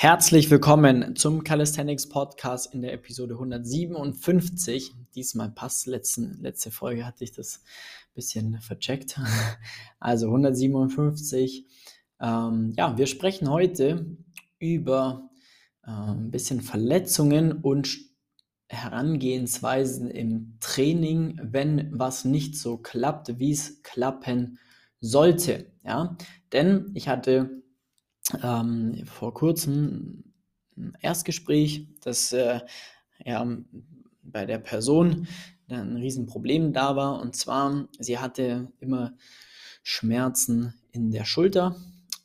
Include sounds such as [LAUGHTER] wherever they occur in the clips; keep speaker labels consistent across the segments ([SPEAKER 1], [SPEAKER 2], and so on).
[SPEAKER 1] Herzlich willkommen zum Calisthenics Podcast in der Episode 157. Diesmal passt, letzten, letzte Folge hatte ich das ein bisschen vercheckt. [LAUGHS] Also 157. Ähm, ja, wir sprechen heute über äh, ein bisschen Verletzungen und Herangehensweisen im Training, wenn was nicht so klappt, wie es klappen sollte. Ja, denn ich hatte ähm, vor kurzem ein Erstgespräch, das äh, ja, bei der Person ein Riesenproblem da war. Und zwar, sie hatte immer Schmerzen in der Schulter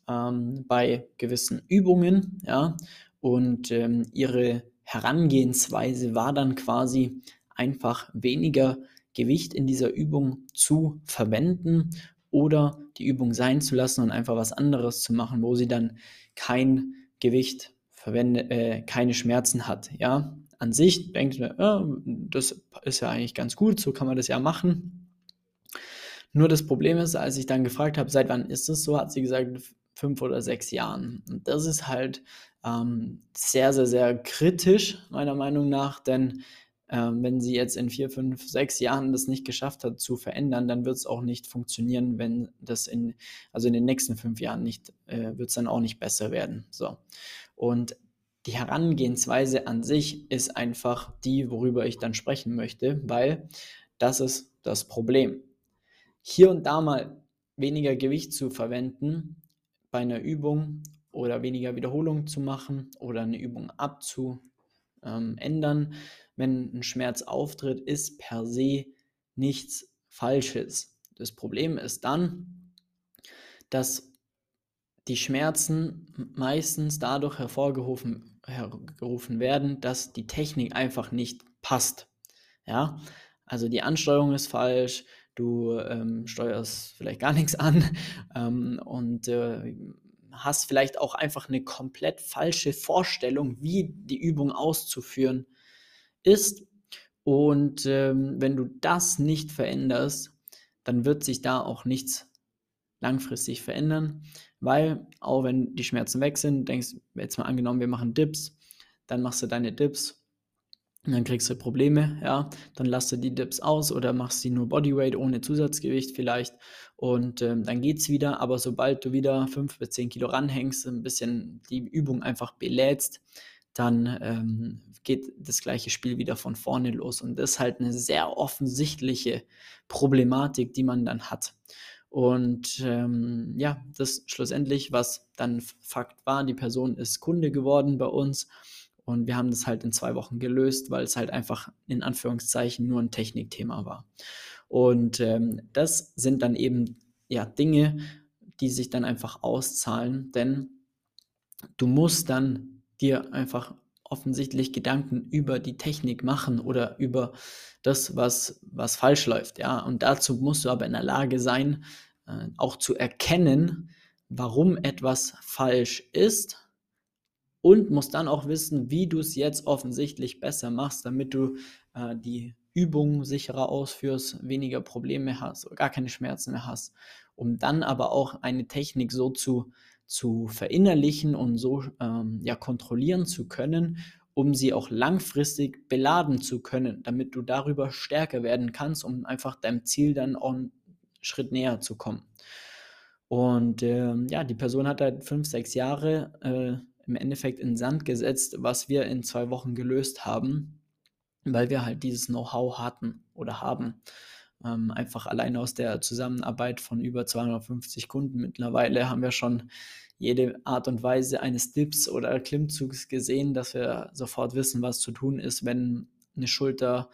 [SPEAKER 1] ähm, bei gewissen Übungen, ja, und ähm, ihre Herangehensweise war dann quasi einfach weniger Gewicht in dieser Übung zu verwenden oder die Übung sein zu lassen und einfach was anderes zu machen, wo sie dann kein Gewicht verwendet, äh, keine Schmerzen hat. Ja, an sich denkt man, ja, das ist ja eigentlich ganz gut, so kann man das ja machen. Nur das Problem ist, als ich dann gefragt habe, seit wann ist es so, hat sie gesagt, fünf oder sechs Jahren. Und das ist halt ähm, sehr, sehr, sehr kritisch, meiner Meinung nach, denn wenn sie jetzt in vier, fünf, sechs Jahren das nicht geschafft hat zu verändern, dann wird es auch nicht funktionieren, wenn das in, also in den nächsten fünf Jahren nicht, äh, wird es dann auch nicht besser werden. So. Und die Herangehensweise an sich ist einfach die, worüber ich dann sprechen möchte, weil das ist das Problem. Hier und da mal weniger Gewicht zu verwenden bei einer Übung oder weniger Wiederholung zu machen oder eine Übung abzuändern, wenn ein Schmerz auftritt, ist per se nichts Falsches. Das Problem ist dann, dass die Schmerzen meistens dadurch hervorgerufen, hervorgerufen werden, dass die Technik einfach nicht passt. Ja, also die Ansteuerung ist falsch, du ähm, steuerst vielleicht gar [LAUGHS] nichts an ähm, und äh, hast vielleicht auch einfach eine komplett falsche Vorstellung, wie die Übung auszuführen ist. Und ähm, wenn du das nicht veränderst, dann wird sich da auch nichts langfristig verändern, weil auch wenn die Schmerzen weg sind, denkst jetzt mal angenommen, wir machen Dips, dann machst du deine Dips und dann kriegst du Probleme, ja, dann lass du die Dips aus oder machst sie nur Bodyweight ohne Zusatzgewicht vielleicht und ähm, dann es wieder, aber sobald du wieder 5 bis 10 Kilo ranhängst, ein bisschen die Übung einfach belädst, dann ähm, geht das gleiche Spiel wieder von vorne los. Und das ist halt eine sehr offensichtliche Problematik, die man dann hat. Und ähm, ja, das schlussendlich, was dann Fakt war, die Person ist Kunde geworden bei uns und wir haben das halt in zwei Wochen gelöst, weil es halt einfach in Anführungszeichen nur ein Technikthema war. Und ähm, das sind dann eben ja Dinge, die sich dann einfach auszahlen, denn du musst dann dir einfach offensichtlich Gedanken über die Technik machen oder über das, was, was falsch läuft. Ja? Und dazu musst du aber in der Lage sein, äh, auch zu erkennen, warum etwas falsch ist und musst dann auch wissen, wie du es jetzt offensichtlich besser machst, damit du äh, die Übungen sicherer ausführst, weniger Probleme hast, gar keine Schmerzen mehr hast, um dann aber auch eine Technik so zu zu verinnerlichen und so ähm, ja, kontrollieren zu können, um sie auch langfristig beladen zu können, damit du darüber stärker werden kannst, um einfach deinem Ziel dann auch einen Schritt näher zu kommen. Und äh, ja, die Person hat halt fünf, sechs Jahre äh, im Endeffekt in Sand gesetzt, was wir in zwei Wochen gelöst haben, weil wir halt dieses Know-how hatten oder haben. Ähm, einfach alleine aus der Zusammenarbeit von über 250 Kunden mittlerweile haben wir schon jede Art und Weise eines Dips oder Klimmzugs gesehen, dass wir sofort wissen, was zu tun ist, wenn eine Schulter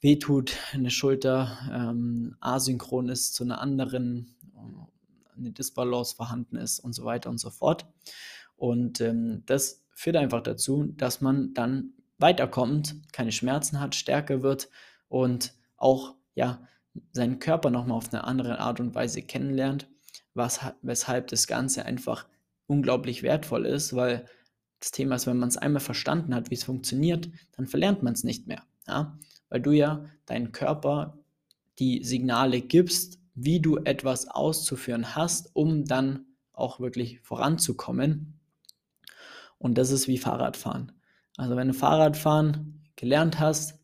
[SPEAKER 1] wehtut, eine Schulter ähm, asynchron ist zu einer anderen, eine Disbalance vorhanden ist und so weiter und so fort. Und ähm, das führt einfach dazu, dass man dann weiterkommt, keine Schmerzen hat, stärker wird und auch ja, seinen Körper nochmal auf eine andere Art und Weise kennenlernt, was, weshalb das Ganze einfach unglaublich wertvoll ist, weil das Thema ist, wenn man es einmal verstanden hat, wie es funktioniert, dann verlernt man es nicht mehr. Ja? Weil du ja deinen Körper die Signale gibst, wie du etwas auszuführen hast, um dann auch wirklich voranzukommen. Und das ist wie Fahrradfahren. Also wenn du Fahrradfahren gelernt hast,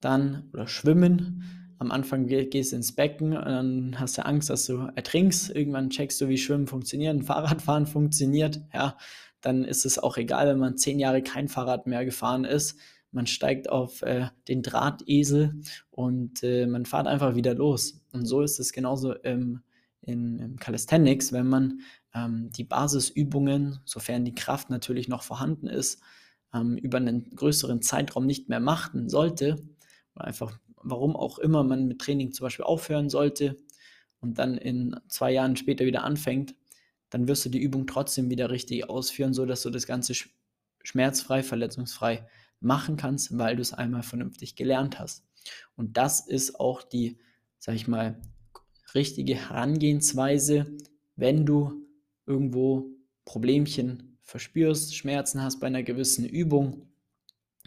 [SPEAKER 1] dann oder Schwimmen, am Anfang gehst du ins Becken und dann hast du Angst, dass du ertrinkst. Irgendwann checkst du, wie Schwimmen funktioniert, Fahrradfahren [LAUGHS] funktioniert. Ja, dann ist es auch egal, wenn man zehn Jahre kein Fahrrad mehr gefahren ist. Man steigt auf äh, den Drahtesel und äh, man fährt einfach wieder los. Und so ist es genauso im, in, im Calisthenics, wenn man ähm, die Basisübungen, sofern die Kraft natürlich noch vorhanden ist, ähm, über einen größeren Zeitraum nicht mehr machen sollte, einfach warum auch immer man mit Training zum Beispiel aufhören sollte und dann in zwei Jahren später wieder anfängt, dann wirst du die Übung trotzdem wieder richtig ausführen, sodass du das Ganze schmerzfrei, verletzungsfrei machen kannst, weil du es einmal vernünftig gelernt hast. Und das ist auch die, sag ich mal, richtige Herangehensweise, wenn du irgendwo Problemchen verspürst, Schmerzen hast bei einer gewissen Übung,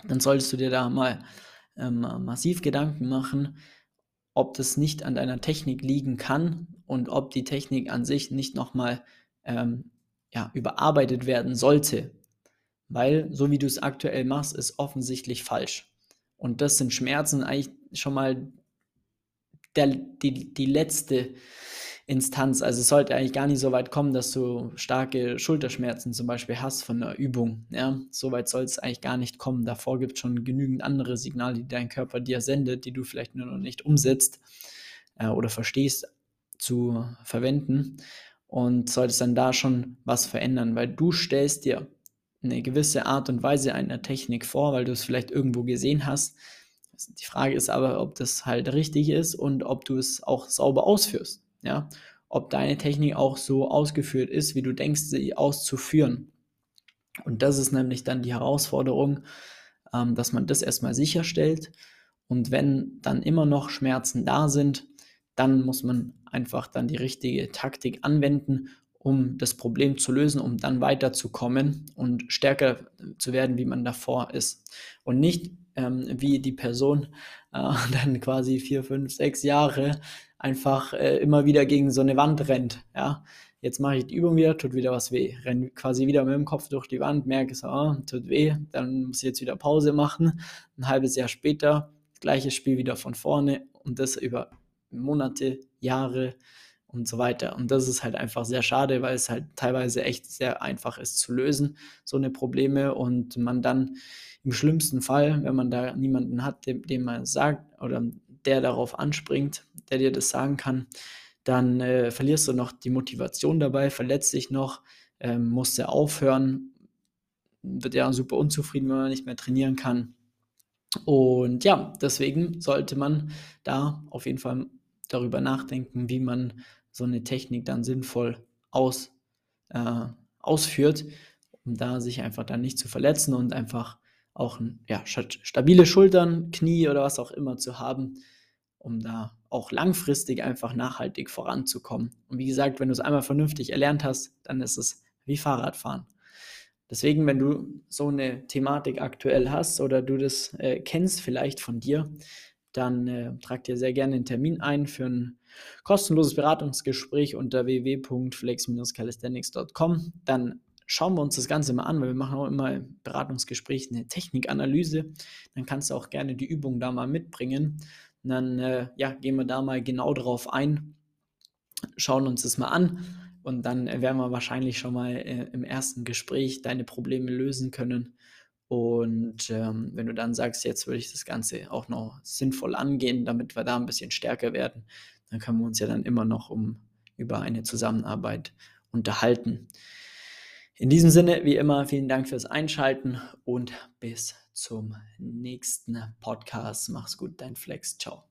[SPEAKER 1] dann solltest du dir da mal ähm, massiv Gedanken machen, ob das nicht an deiner Technik liegen kann und ob die Technik an sich nicht nochmal ähm, ja, überarbeitet werden sollte. Weil so wie du es aktuell machst, ist offensichtlich falsch. Und das sind Schmerzen eigentlich schon mal der, die, die letzte Instanz. Also es sollte eigentlich gar nicht so weit kommen, dass du starke Schulterschmerzen zum Beispiel hast von der Übung. Ja, so weit soll es eigentlich gar nicht kommen. Davor gibt es schon genügend andere Signale, die dein Körper dir sendet, die du vielleicht nur noch nicht umsetzt äh, oder verstehst zu verwenden und solltest dann da schon was verändern, weil du stellst dir eine gewisse Art und Weise einer Technik vor, weil du es vielleicht irgendwo gesehen hast. Die Frage ist aber, ob das halt richtig ist und ob du es auch sauber ausführst ja, ob deine Technik auch so ausgeführt ist, wie du denkst, sie auszuführen. Und das ist nämlich dann die Herausforderung, ähm, dass man das erstmal sicherstellt. Und wenn dann immer noch Schmerzen da sind, dann muss man einfach dann die richtige Taktik anwenden, um das Problem zu lösen, um dann weiterzukommen und stärker zu werden, wie man davor ist. Und nicht ähm, wie die Person äh, [LAUGHS] dann quasi vier, fünf, sechs Jahre einfach äh, immer wieder gegen so eine Wand rennt. Ja, jetzt mache ich die Übung wieder, tut wieder was weh. Renne quasi wieder mit dem Kopf durch die Wand, merke so, oh, tut weh, dann muss ich jetzt wieder Pause machen. Ein halbes Jahr später, gleiches Spiel wieder von vorne und das über Monate, Jahre und so weiter. Und das ist halt einfach sehr schade, weil es halt teilweise echt sehr einfach ist zu lösen, so eine Probleme und man dann im schlimmsten Fall, wenn man da niemanden hat, dem, dem man sagt oder der darauf anspringt, der dir das sagen kann, dann äh, verlierst du noch die Motivation dabei, verletzt dich noch, ähm, musst du aufhören, wird ja super unzufrieden, wenn man nicht mehr trainieren kann. Und ja, deswegen sollte man da auf jeden Fall darüber nachdenken, wie man so eine Technik dann sinnvoll aus, äh, ausführt, um da sich einfach dann nicht zu verletzen und einfach auch ja, stabile Schultern, Knie oder was auch immer zu haben, um da auch langfristig einfach nachhaltig voranzukommen. Und wie gesagt, wenn du es einmal vernünftig erlernt hast, dann ist es wie Fahrradfahren. Deswegen, wenn du so eine Thematik aktuell hast oder du das äh, kennst vielleicht von dir, dann äh, trag dir sehr gerne einen Termin ein für ein kostenloses Beratungsgespräch unter www.flex-calisthenics.com. Dann schauen wir uns das Ganze mal an, weil wir machen auch immer im Beratungsgespräch eine Technikanalyse. Dann kannst du auch gerne die Übung da mal mitbringen. Dann äh, ja, gehen wir da mal genau drauf ein, schauen uns das mal an und dann werden wir wahrscheinlich schon mal äh, im ersten Gespräch deine Probleme lösen können. Und ähm, wenn du dann sagst, jetzt würde ich das Ganze auch noch sinnvoll angehen, damit wir da ein bisschen stärker werden, dann können wir uns ja dann immer noch um über eine Zusammenarbeit unterhalten. In diesem Sinne, wie immer, vielen Dank fürs Einschalten und bis zum nächsten Podcast. Mach's gut, dein Flex. Ciao.